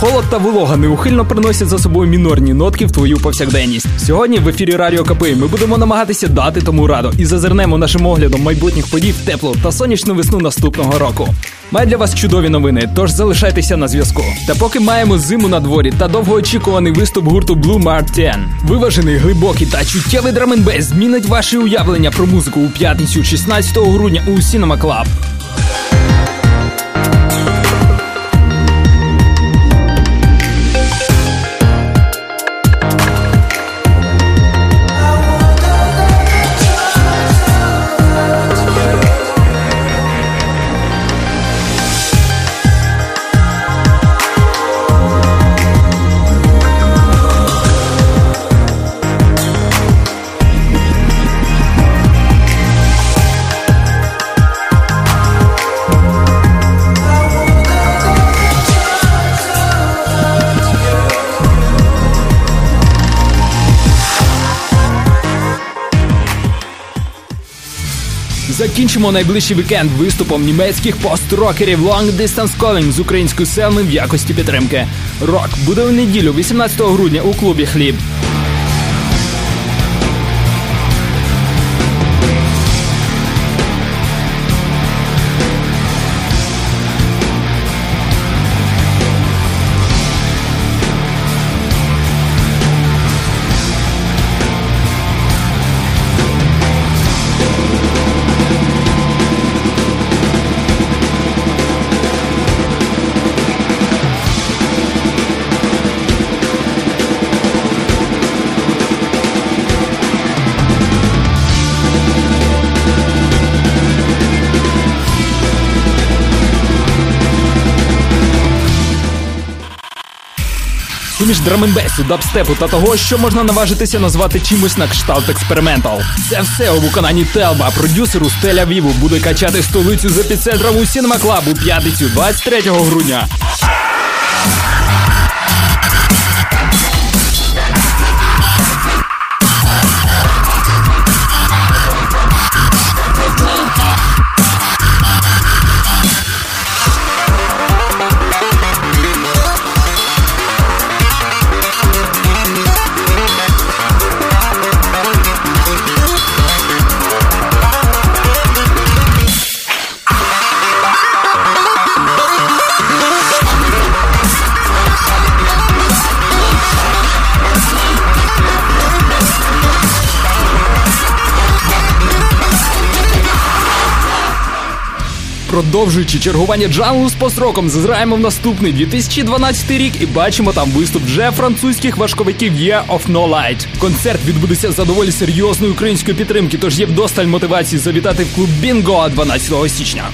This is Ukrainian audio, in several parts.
Холод та волога неухильно приносять за собою мінорні нотки в твою повсякденність. Сьогодні в ефірі Радіо КПІ ми будемо намагатися дати тому раду і зазирнемо нашим оглядом майбутніх подій в теплу та сонячну весну наступного року. Має для вас чудові новини, тож залишайтеся на зв'язку. Та поки маємо зиму на дворі та довгоочікуваний виступ гурту Blu Mar Ten. Виважений, глибокий та чуттєвий drum'n'bass змінить ваші уявлення про музику у п'ятницю, 16 грудня у Cinema Club. Закінчимо найближчий вікенд виступом німецьких пост-рокерів Long Distance Calling з українською селми в якості підтримки. Рок буде у неділю, 18 грудня, у клубі Хліб. Суміш драменбесу, дабстепу та того, що можна наважитися назвати чимось на кшталт експериментал. Це все у виконанні Телба, продюсеру з Тель-Авіву буде качати столицю з епіцентром у у п'ятницю, 23 грудня. Продовжуючи чергування джанглу з построком, зазираємо в наступний 2012 рік і бачимо там виступ вже французьких важковиків Year of No Light. Концерт відбудеться за доволі серйозної української підтримки, тож є вдосталь мотивації завітати в клуб Бінго 12 січня.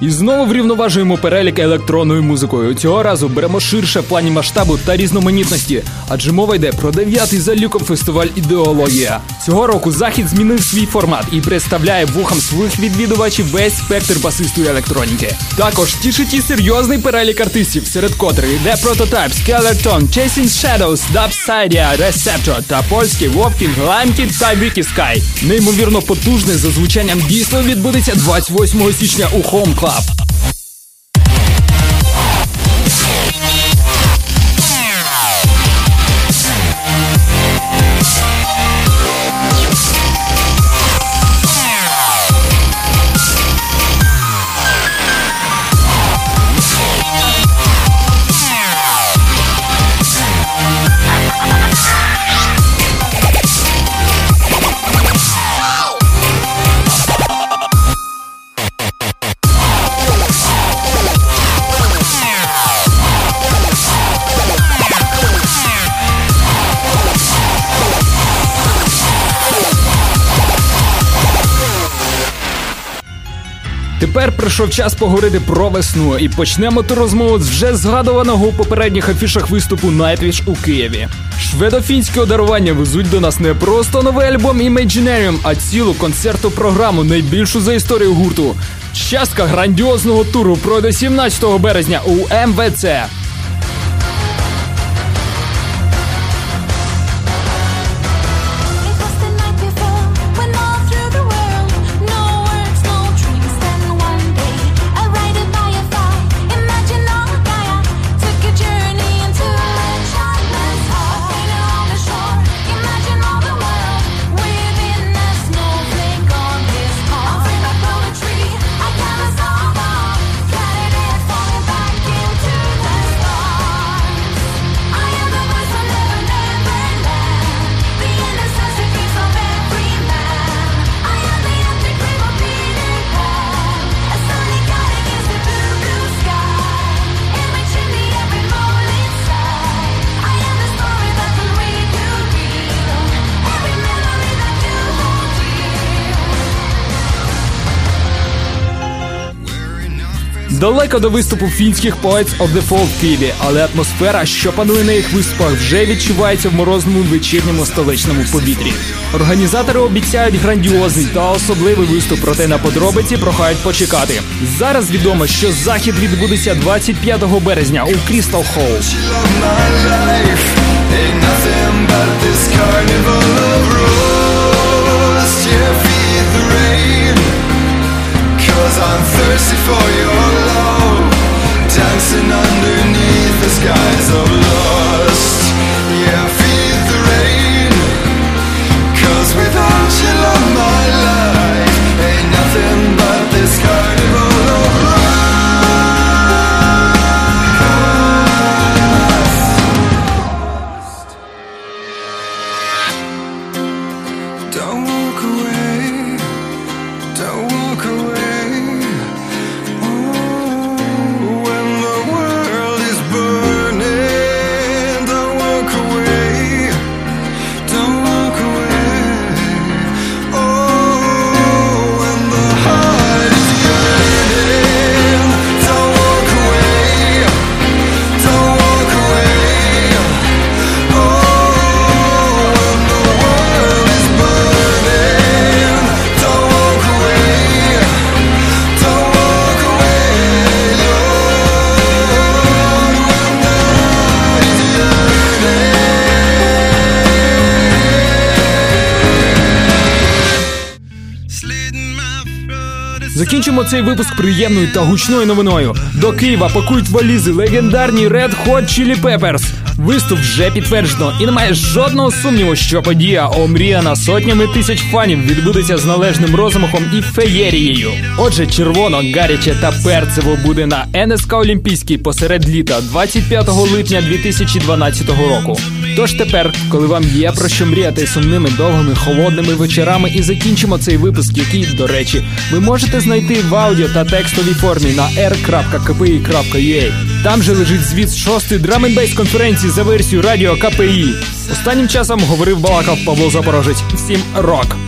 І знову врівноважуємо перелік електронною музикою. Цього разу беремо ширше в плані масштабу та різноманітності, адже мова йде про дев'ятий за ліком фестиваль ідеологія. Цього року захід змінив свій формат і представляє вухам своїх відвідувачів весь спектр басистої електроніки. Також тішить і серйозний перелік артистів, серед котрих йде Prototype, Skeleton, Chasing Shadows, Dubsidia, Receptor та польський Вовкінг, Limekid та Wiki Sky. Неймовірно потужне за звучанням дійсно відбудеться 28 січня у Home Club. up. Тепер прийшов час поговорити про весну і почнемо ту розмову з вже згадуваного у попередніх афішах виступу Nightwish у Києві. Шведофінське одарування везуть до нас не просто новий альбом Imaginarium, а цілу концерту програму, найбільшу за історію гурту. Частка грандіозного туру пройде 17 березня у МВЦ. Далеко до виступу фінських Poets of the Fall в Києві, але атмосфера, що панує на їх виступах, вже відчувається в морозному вечірньому столичному повітрі. Організатори обіцяють грандіозний та особливий виступ, проте на подробиці прохають почекати. Зараз відомо, що захід відбудеться 25 березня у Крістал Холл. Cause I'm thirsty for your love Dancing underneath Закінчимо цей випуск приємною та гучною новиною. До Києва пакують валізи легендарні Red Hot Chili Peppers. Виступ вже підтверджено, і немає жодного сумніву, що подія омріяна сотнями тисяч фанів відбудеться з належним розмахом і феєрією. Отже, червоно, гаряче та перцево буде на НСК Олімпійський посеред літа 25 липня 2012 року. Тож тепер, коли вам є про що мріяти сумними довгими холодними вечорами, і закінчимо цей випуск, який, до речі, ви можете знайти в аудіо та текстовій формі на r.kpi.ua. Там же лежить звіт шостої drum'n'bass конференції за версією радіо КПІ. Останнім часом говорив балакав Павло Запорожець. Всім рок!